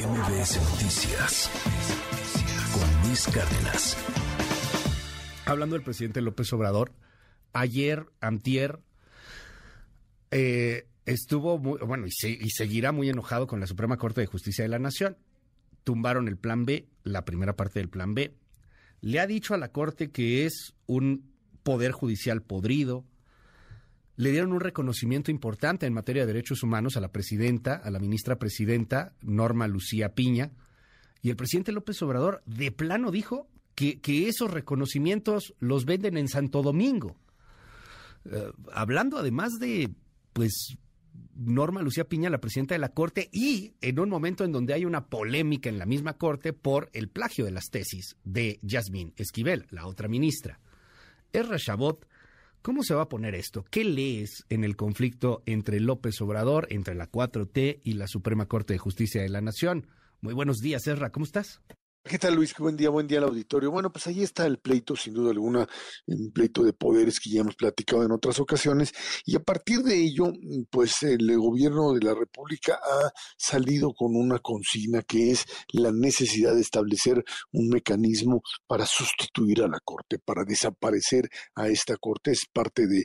MBS Noticias con Luis Cárdenas. Hablando del presidente López Obrador, ayer, antier, eh, estuvo, muy, bueno, y, y seguirá muy enojado con la Suprema Corte de Justicia de la Nación. Tumbaron el plan B, la primera parte del plan B. Le ha dicho a la Corte que es un poder judicial podrido, le dieron un reconocimiento importante en materia de derechos humanos a la presidenta, a la ministra presidenta, Norma Lucía Piña, y el presidente López Obrador de plano dijo que, esos reconocimientos los venden en Santo Domingo. Eh, hablando además de, pues, Norma Lucía Piña, la presidenta de la Corte, y en un momento en donde hay una polémica en la misma Corte por el plagio de las tesis de Yasmín Esquivel, la otra ministra. Erra Chabot ¿Cómo se va a poner esto? ¿Qué lees en el conflicto entre López Obrador, entre la 4T y la Suprema Corte de Justicia de la Nación? Muy buenos días, Ezra, ¿cómo estás? ¿Qué tal Luis? Buen día, buen día al auditorio. Bueno, pues ahí está el pleito, sin duda alguna, un pleito de poderes que ya hemos platicado en otras ocasiones, y a partir de ello, pues el gobierno de la República ha salido con una consigna que es la necesidad de establecer un mecanismo para sustituir a la Corte, para desaparecer a esta Corte. Es parte de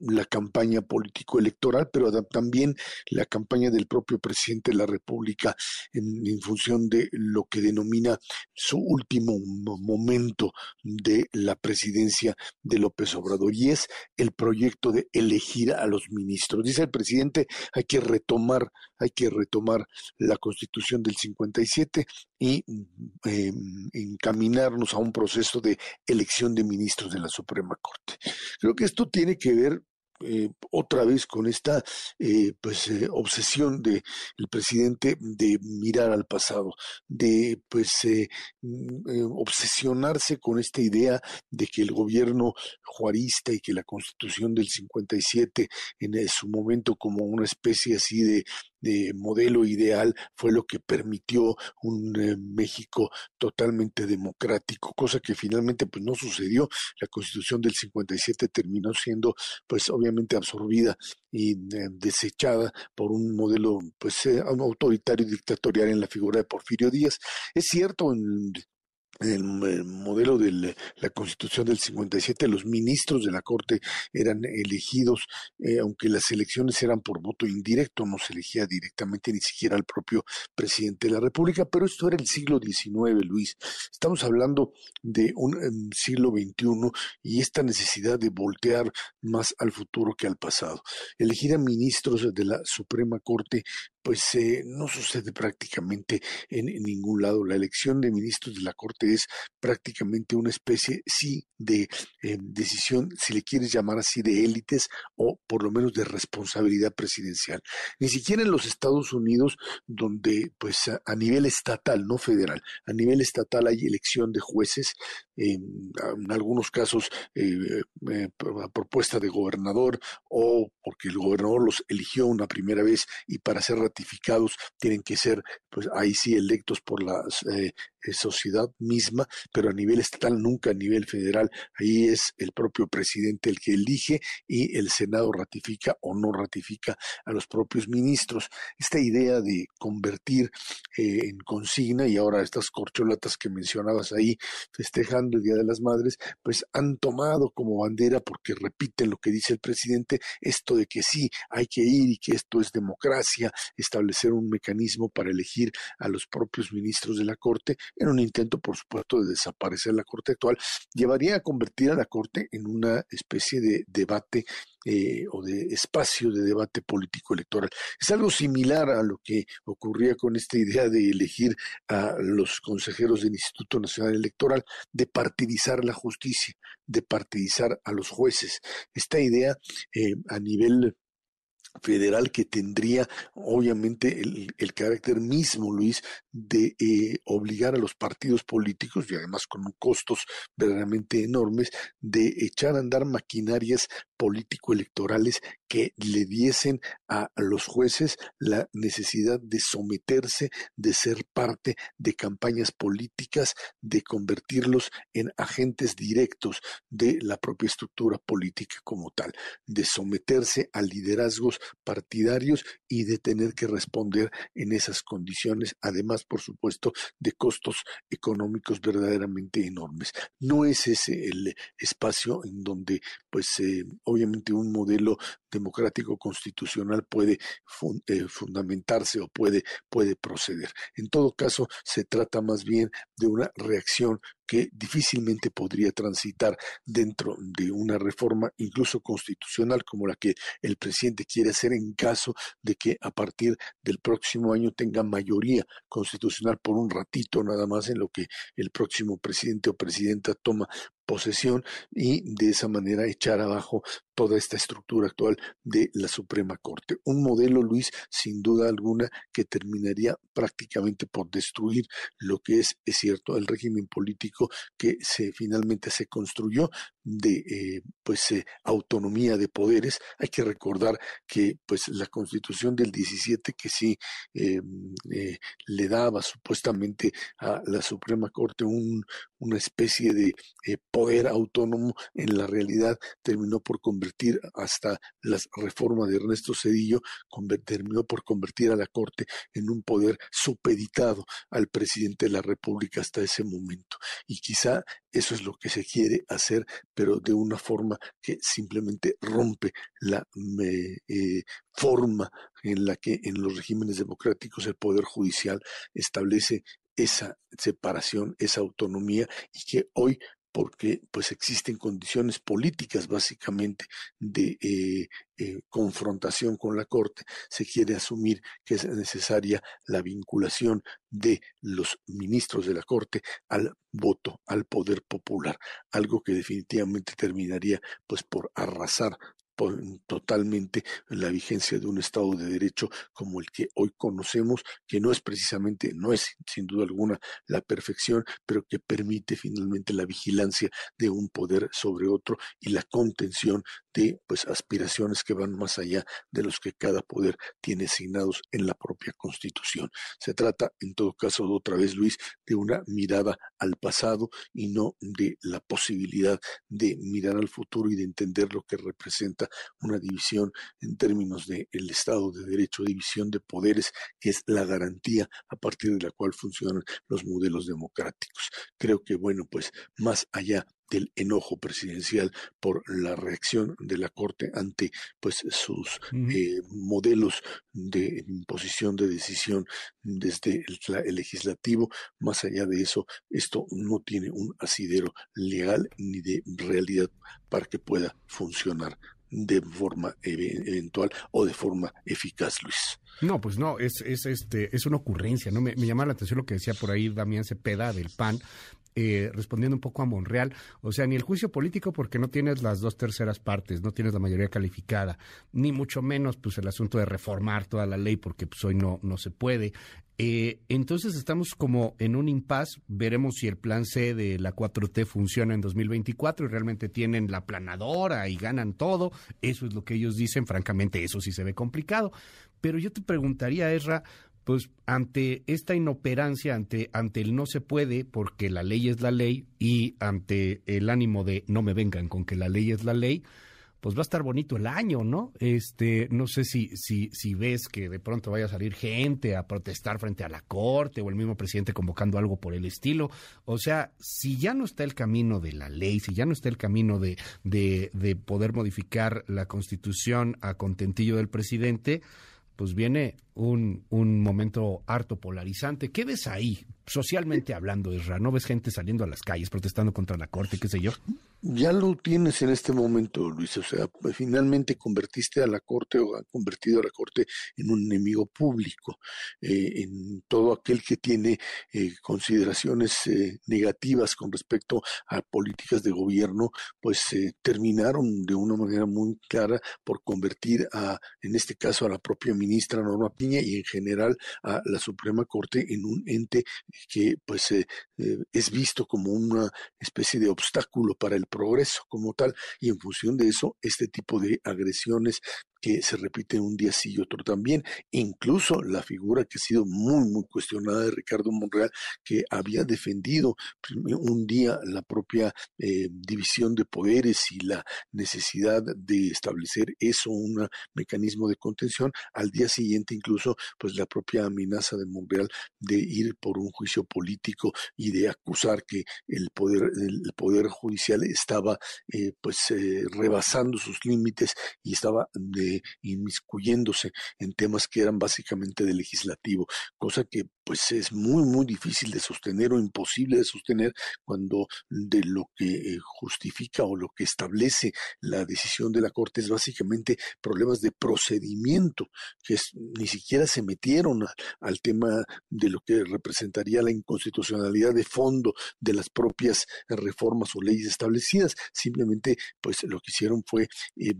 la campaña político-electoral, pero también la campaña del propio presidente de la República en, en, función de lo que denomina su último momento de la presidencia de López Obrador, y es el proyecto de elegir a los ministros. Dice el presidente, hay que retomar, hay que retomar la constitución del 57 y eh, encaminarnos a un proceso de elección de ministros de la Suprema Corte. Creo que esto tiene que ver eh, otra vez con esta eh, pues eh, obsesión de el presidente de mirar al pasado de pues mm, obsesionarse con esta idea de que el gobierno juarista y que la constitución del 57 en su momento como una especie así de de modelo ideal fue lo que permitió un eh, México totalmente democrático, cosa que finalmente pues no sucedió. La Constitución del 57 terminó siendo pues obviamente absorbida y eh, desechada por un modelo pues eh, autoritario y dictatorial en la figura de Porfirio Díaz. Es cierto, en el, modelo de la Constitución del 57, los ministros de la Corte eran elegidos, eh, aunque las elecciones eran por voto indirecto, no se elegía directamente ni siquiera al propio presidente de la República, pero esto era el siglo XIX, Luis. Estamos hablando de un em, siglo XXI y esta necesidad de voltear más al futuro que al pasado. Elegir a ministros de la Suprema Corte pues eh, no sucede prácticamente en, ningún lado. La elección de ministros de la Corte es prácticamente una especie, sí, de eh, decisión, si le quieres llamar así, de élites o por lo menos de responsabilidad presidencial. Ni siquiera en los Estados Unidos, donde pues a, nivel estatal, no federal, a nivel estatal hay elección de jueces, en, algunos casos eh, a propuesta de gobernador o porque el gobernador los eligió una primera vez y para ser ratificados tienen que ser, pues ahí sí, electos por la eh, eh, sociedad misma, pero a nivel estatal, nunca a nivel federal. Ahí es el propio presidente el que elige y el Senado ratifica o no ratifica a los propios ministros. Esta idea de convertir eh, en consigna y ahora estas corcholatas que mencionabas ahí, festejando el Día de las Madres, pues han tomado como bandera, porque repiten lo que dice el presidente, esto de que sí, hay que ir y que esto es democracia, establecer un mecanismo para elegir a los propios ministros de la Corte, en un intento, por supuesto, de desaparecer la Corte actual, llevaría a convertir a la Corte en una especie de debate eh, o de espacio de debate político electoral. Es algo similar a lo que ocurría con esta idea de elegir a los consejeros del Instituto Nacional Electoral, de partidizar la justicia, de partidizar a los jueces. Esta idea eh, a nivel federal que tendría obviamente el, carácter mismo, Luis, de eh, obligar a los partidos políticos, y además con costos verdaderamente enormes, de echar a andar maquinarias político-electorales que le diesen a los jueces la necesidad de someterse, de ser parte de campañas políticas, de convertirlos en agentes directos de la propia estructura política como tal, de someterse a liderazgos partidarios y de tener que responder en esas condiciones, además, por supuesto, de costos económicos verdaderamente enormes. No es ese el espacio en donde, pues, obviamente un modelo democrático constitucional puede eh, fundamentarse o puede, puede proceder. En todo caso, se trata más bien de una reacción que difícilmente podría transitar dentro de una reforma incluso constitucional como la que el presidente quiere hacer en caso de que a partir del próximo año tenga mayoría constitucional por un ratito nada más en lo que el próximo presidente o presidenta toma posesión y de esa manera echar abajo toda esta estructura actual de la Suprema Corte. Un modelo, Luis, sin duda alguna, que terminaría prácticamente por destruir lo que es, es cierto, el régimen político que se finalmente se construyó de eh, pues eh, autonomía de poderes. Hay que recordar que pues la Constitución del 17 que sí eh, le daba supuestamente a la Suprema Corte un, una especie de poder autónomo, en la realidad terminó por hasta la reforma de Ernesto Cedillo, terminó por convertir a la Corte en un poder supeditado al presidente de la República hasta ese momento. Y quizá eso es lo que se quiere hacer, pero de una forma que simplemente rompe la eh, forma en la que en los regímenes democráticos el poder judicial establece esa separación, esa autonomía y que hoy porque pues existen condiciones políticas básicamente de eh, eh, confrontación con la Corte, se quiere asumir que es necesaria la vinculación de los ministros de la Corte al voto, al poder popular, algo que definitivamente terminaría pues por arrasar totalmente la vigencia de un Estado de Derecho como el que hoy conocemos, que no es precisamente, no es sin duda alguna la perfección, pero que permite finalmente la vigilancia de un poder sobre otro y la contención de pues aspiraciones que van más allá de los que cada poder tiene asignados en la propia Constitución. Se trata, en todo caso, otra vez, Luis, de una mirada al pasado y no de la posibilidad de mirar al futuro y de entender lo que representa una división en términos del el Estado de Derecho, división de poderes, que es la garantía a partir de la cual funcionan los modelos democráticos. Creo que, bueno, pues más allá del enojo presidencial por la reacción de la Corte ante pues sus eh, modelos de imposición de decisión desde el, legislativo. Más allá de eso, esto no tiene un asidero legal ni de realidad para que pueda funcionar de forma eventual o de forma eficaz, Luis. No, pues no, es, es, este, es una ocurrencia, ¿no? Me, llama la atención lo que decía por ahí Damián Cepeda del PAN, eh, respondiendo un poco a Monreal, o sea, ni el juicio político porque no tienes las dos terceras partes, no tienes la mayoría calificada, ni mucho menos pues el asunto de reformar toda la ley porque pues hoy no, no se puede. Eh, entonces estamos como en un impasse, veremos si el plan C de la 4T funciona en 2024 y realmente tienen la planadora y ganan todo, eso es lo que ellos dicen, francamente eso sí se ve complicado, pero yo te preguntaría, Ezra, pues ante esta inoperancia, ante, ante el no se puede, porque la ley es la ley, y ante el ánimo de no me vengan con que la ley es la ley, pues va a estar bonito el año, ¿no? Este, no sé si, si, si ves que de pronto vaya a salir gente a protestar frente a la corte o el mismo presidente convocando algo por el estilo. O sea, si ya no está el camino de la ley, si ya no está el camino de, de, de poder modificar la constitución a contentillo del presidente, pues viene un, un momento harto polarizante. ¿Qué ves ahí, socialmente hablando, Isra? ¿No ves gente saliendo a las calles protestando contra la Corte, qué sé yo? ya lo tienes en este momento, Luis. O sea, finalmente convertiste a la Corte o han convertido a la Corte en un enemigo público, eh, en todo aquel que tiene eh, consideraciones eh, negativas con respecto a políticas de gobierno, pues terminaron de una manera muy clara por convertir a, en este caso, a la propia ministra Norma Piña y en general a la Suprema Corte en un ente que, pues, es visto como una especie de obstáculo para el progreso como tal y en función de eso este tipo de agresiones que se repiten un día sí y otro también. Incluso la figura que ha sido muy, muy cuestionada de Ricardo Monreal, que había defendido un día la propia eh, división de poderes y la necesidad de establecer eso, un mecanismo de contención, al día siguiente incluso, pues la propia amenaza de Monreal de ir por un juicio político y de acusar que el poder, el poder judicial estaba eh, pues eh, rebasando sus límites y estaba de, inmiscuyéndose en temas que eran básicamente de legislativo, cosa que pues es muy muy difícil de sostener o imposible de sostener cuando de lo que eh, justifica o lo que establece la decisión de la Corte es básicamente problemas de procedimiento que ni siquiera se metieron al tema de lo que representaría la inconstitucionalidad de fondo de las propias reformas o leyes establecidas, simplemente pues lo que hicieron fue eh,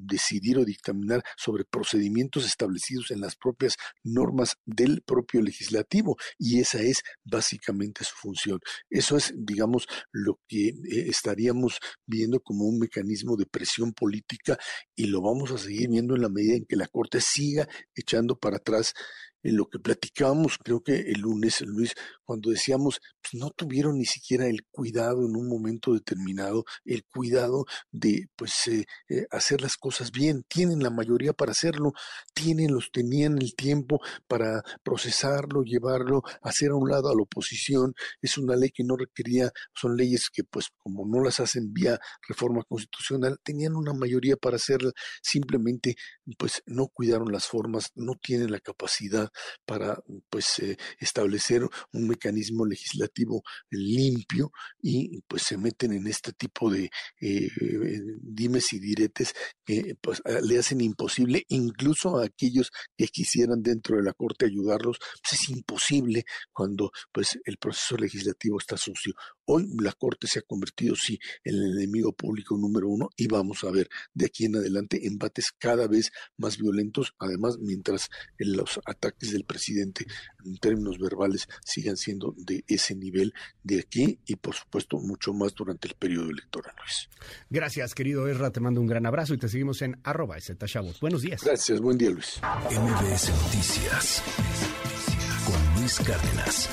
decidir o dictaminar sobre procedimientos establecidos en las propias normas del propio legislativo y esa es básicamente su función. Eso es, digamos, lo que eh, estaríamos viendo como un mecanismo de presión política y lo vamos a seguir viendo en la medida en que la Corte siga echando para atrás en lo que platicábamos, creo que el lunes, Luis, cuando decíamos, pues no tuvieron ni siquiera el cuidado en un momento determinado, el cuidado de pues eh, eh, hacer las cosas bien. Tienen la mayoría para hacerlo, tienen, los tenían el tiempo para procesarlo, llevarlo, hacer a un lado a la oposición. Es una ley que no requería, son leyes que pues como no las hacen vía reforma constitucional, tenían una mayoría para hacerla, simplemente pues no cuidaron las formas, no tienen la capacidad para pues eh, establecer un mecanismo legislativo limpio y pues se meten en este tipo de eh, dimes y diretes que pues, le hacen imposible incluso a aquellos que quisieran dentro de la corte ayudarlos pues es imposible cuando pues el proceso legislativo está sucio. Hoy la corte se ha convertido sí en el enemigo público número uno y vamos a ver de aquí en adelante embates cada vez más violentos además mientras los ataques del presidente en términos verbales sigan siendo de ese nivel de aquí y por supuesto mucho más durante el periodo electoral, Luis. Gracias, querido Erra, te mando un gran abrazo y te seguimos en arroba Buenos días. Gracias, buen día, Luis. MBS Noticias con Luis Cárdenas.